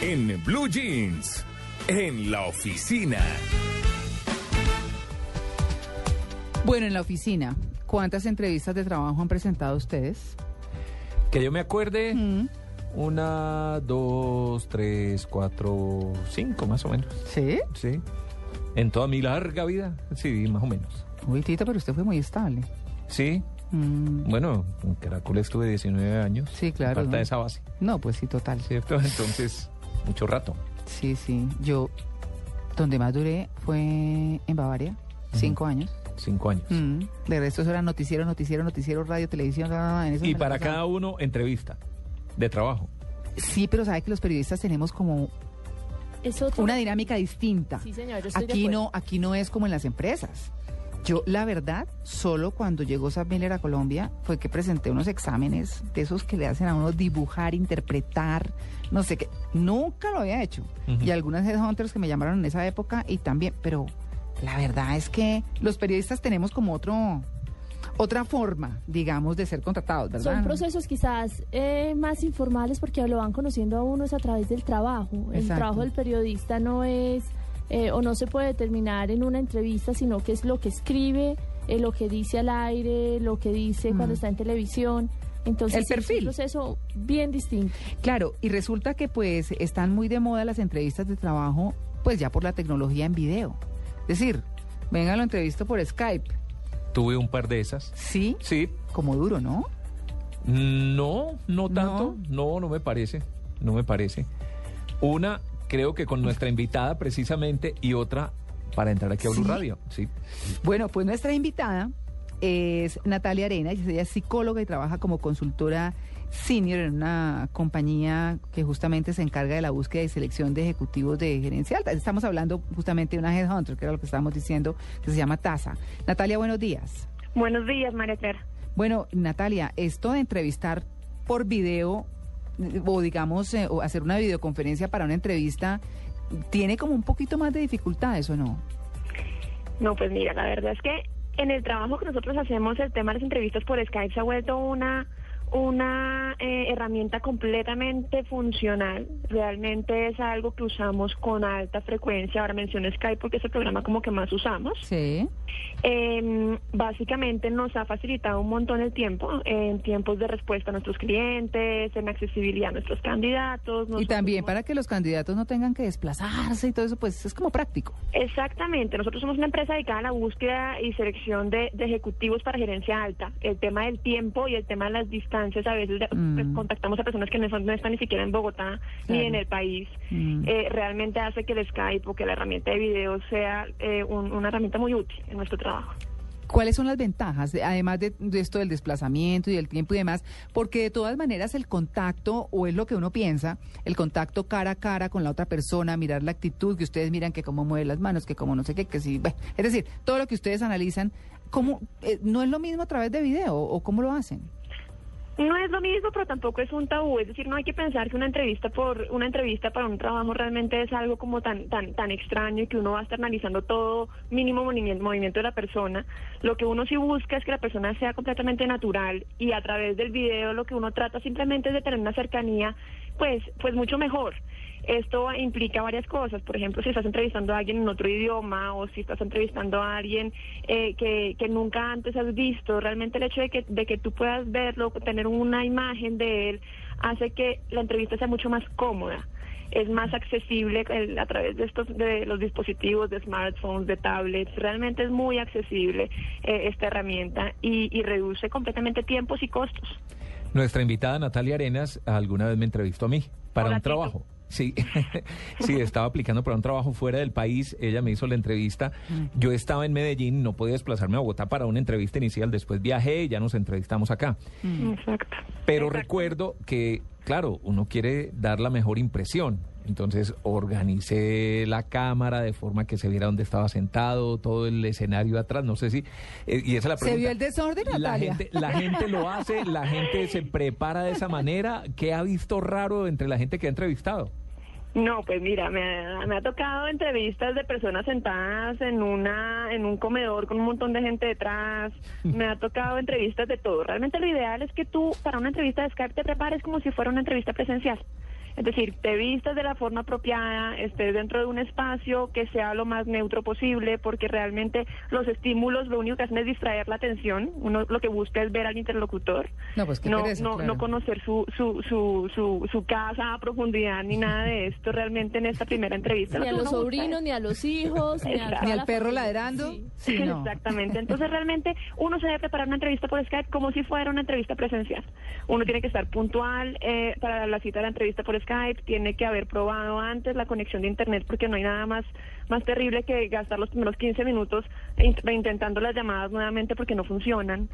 En Blue Jeans, en la oficina. Bueno, en la oficina, ¿cuántas entrevistas de trabajo han presentado ustedes? Que yo me acuerde, Mm. una, dos, tres, cuatro, cinco más o menos. ¿Sí? Sí. En toda mi larga vida, sí, más o menos. Uy, Tito, pero usted fue muy estable. Sí. Mm, Bueno, en Caracol estuve 19 años. Sí, claro, Falta esa base, No, pues sí, total. ¿cierto? Entonces, mucho rato. Sí, sí. Yo, donde más duré fue en Bavaria, cinco años. Cinco años. Mm, De resto, eso era noticiero, noticiero, noticiero, radio, televisión. bla, bla, en eso Y para pasaba. cada uno, entrevista de trabajo. Sí, pero sabe que los periodistas tenemos como Es otro. una dinámica distinta. Sí, señor, yo estoy de Aquí acuerdo. no, aquí no es como en las empresas. Yo, la verdad, solo cuando llegó Sam Miller a Colombia fue que presenté unos exámenes de esos que le hacen a uno dibujar, interpretar, no sé qué. Nunca lo había hecho. Ujú. Y algunas headhunters que me llamaron en esa época y también, pero la verdad es que los periodistas tenemos como otro, otra forma, digamos, de ser contratados, ¿verdad? Son procesos quizás eh, más informales porque lo van conociendo a unos a través del trabajo. El Exacto. trabajo del periodista no es eh, o no se puede determinar en una entrevista, sino que es lo que escribe, eh, lo que dice al aire, lo que dice Mm. cuando está en televisión. Entonces, El sí, es perfil. un proceso bien distinto. Claro, y resulta que pues están muy de moda las entrevistas de trabajo, pues ya por la tecnología en video. Es decir, venga, lo entrevisto por Skype. Tuve un par de esas. Sí, Sí. como duro, ¿no? No, no tanto. No, no me parece. No me parece. Una, creo que con nuestra invitada precisamente, y otra para entrar aquí a Blue ¿Sí? Radio. Sí. Bueno, pues nuestra invitada es Natalia Arena, ella es psicóloga y trabaja como consultora senior en una compañía que justamente se encarga de la búsqueda y selección de ejecutivos de gerencia alta. Estamos hablando justamente de una headhunter, que era lo que estábamos diciendo, que se llama TASA. Natalia, buenos días. Buenos días, María Clara. Bueno, Natalia, esto de entrevistar por video o digamos eh, o hacer una videoconferencia para una entrevista tiene como un poquito más de dificultades o no? No, pues mira, la verdad es que en el trabajo que nosotros hacemos, el tema de las entrevistas por Skype se ha vuelto una una eh, herramienta completamente funcional. Realmente es algo que usamos con alta frecuencia. Ahora menciono Skype porque es el programa como que más usamos. Sí. Eh, básicamente nos ha facilitado un montón el tiempo, en tiempos de respuesta a nuestros clientes, en accesibilidad a nuestros candidatos. Y también somos- para que los candidatos no tengan que desplazarse y todo eso, pues es como práctico. Exactamente, nosotros somos una empresa dedicada a la búsqueda y selección de, de ejecutivos para gerencia alta. El tema del tiempo y el tema de las distancias, a veces de- Mm. pues, contactamos a personas que no, son- no están ni siquiera en Bogotá ni en el país. Mm. Eh, realmente hace que el Skype o que la herramienta de video sea eh, un- una herramienta muy útil en nuestro trabajo. ¿Cuáles son las ventajas, de- además de, de esto del desplazamiento y del tiempo y demás? Porque de todas maneras el contacto, o es lo que uno piensa, el contacto cara a cara con la otra persona, mirar la actitud, que ustedes miran que cómo mueve las manos, que cómo no sé qué, que sí, bueno, es decir, todo lo que ustedes analizan, ¿cómo, eh, ¿no es lo mismo a través de video o cómo lo hacen? No es lo mismo, pero tampoco es un tabú. Es decir, no hay que pensar que una entrevista por una entrevista para un trabajo realmente es algo como tan tan tan extraño y que uno va a estar analizando todo mínimo movimiento, movimiento de la persona. Lo que uno sí busca es que la persona sea completamente natural y a través del video lo que uno trata simplemente es de tener una cercanía, pues pues mucho mejor. Esto implica varias cosas, por ejemplo, si estás entrevistando a alguien en otro idioma o si estás entrevistando a alguien eh, que, que nunca antes has visto, realmente el hecho de que, de que tú puedas verlo, tener una imagen de él, hace que la entrevista sea mucho más cómoda. Es más accesible a través de estos de los dispositivos, de smartphones, de tablets. Realmente es muy accesible eh, esta herramienta y, y reduce completamente tiempos y costos. Nuestra invitada Natalia Arenas alguna vez me entrevistó a mí para Hola, un Tito. trabajo. Sí, sí, estaba aplicando para un trabajo fuera del país. Ella me hizo la entrevista. Yo estaba en Medellín, no podía desplazarme a Bogotá para una entrevista inicial. Después viajé y ya nos entrevistamos acá. Exacto. Pero Exacto. recuerdo que claro, uno quiere dar la mejor impresión. Entonces organicé la cámara de forma que se viera dónde estaba sentado, todo el escenario atrás. No sé si. eh, y esa es la ¿Se pregunta. vio el desorden, La Natalia? gente, la gente lo hace, la gente se prepara de esa manera. ¿Qué ha visto raro entre la gente que ha entrevistado? No, pues mira, me ha, me ha tocado entrevistas de personas sentadas en una en un comedor con un montón de gente detrás. Me ha tocado entrevistas de todo. Realmente lo ideal es que tú para una entrevista de Skype te prepares como si fuera una entrevista presencial. Es decir, te vistas de la forma apropiada, estés dentro de un espacio que sea lo más neutro posible, porque realmente los estímulos lo único que hacen es distraer la atención. Uno lo que busca es ver al interlocutor, No, pues no, pereza, no, claro. no conocer su, su, su, su, su casa a profundidad ni nada de esto realmente en esta primera entrevista. Ni Lo a los sobrinos, ni a los hijos, ni, a Ni al perro familia. ladrando. Sí. Sí, no. Exactamente. Entonces realmente uno se debe preparar una entrevista por Skype como si fuera una entrevista presencial. Uno tiene que estar puntual eh, para la cita de la entrevista por Skype, tiene que haber probado antes la conexión de Internet porque no hay nada más, más terrible que gastar los primeros 15 minutos in- intentando las llamadas nuevamente porque no funcionan.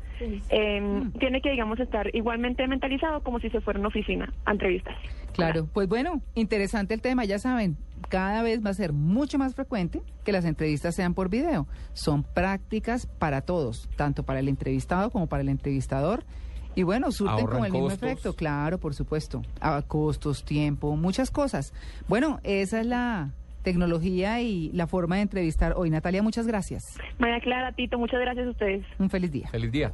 Eh, Tiene que, digamos, estar igualmente mentalizado como si se fuera una oficina a entrevistas. Claro, pues bueno, interesante el tema, ya saben, cada vez va a ser mucho más frecuente que las entrevistas sean por video. Son prácticas para todos, tanto para el entrevistado como para el entrevistador. Y bueno, surten Ahorran como el mismo costos. efecto, claro, por supuesto. A costos, tiempo, muchas cosas. Bueno, esa es la tecnología y la forma de entrevistar hoy. Natalia, muchas gracias. María Clara, Tito, muchas gracias a ustedes. Un feliz día. Feliz día.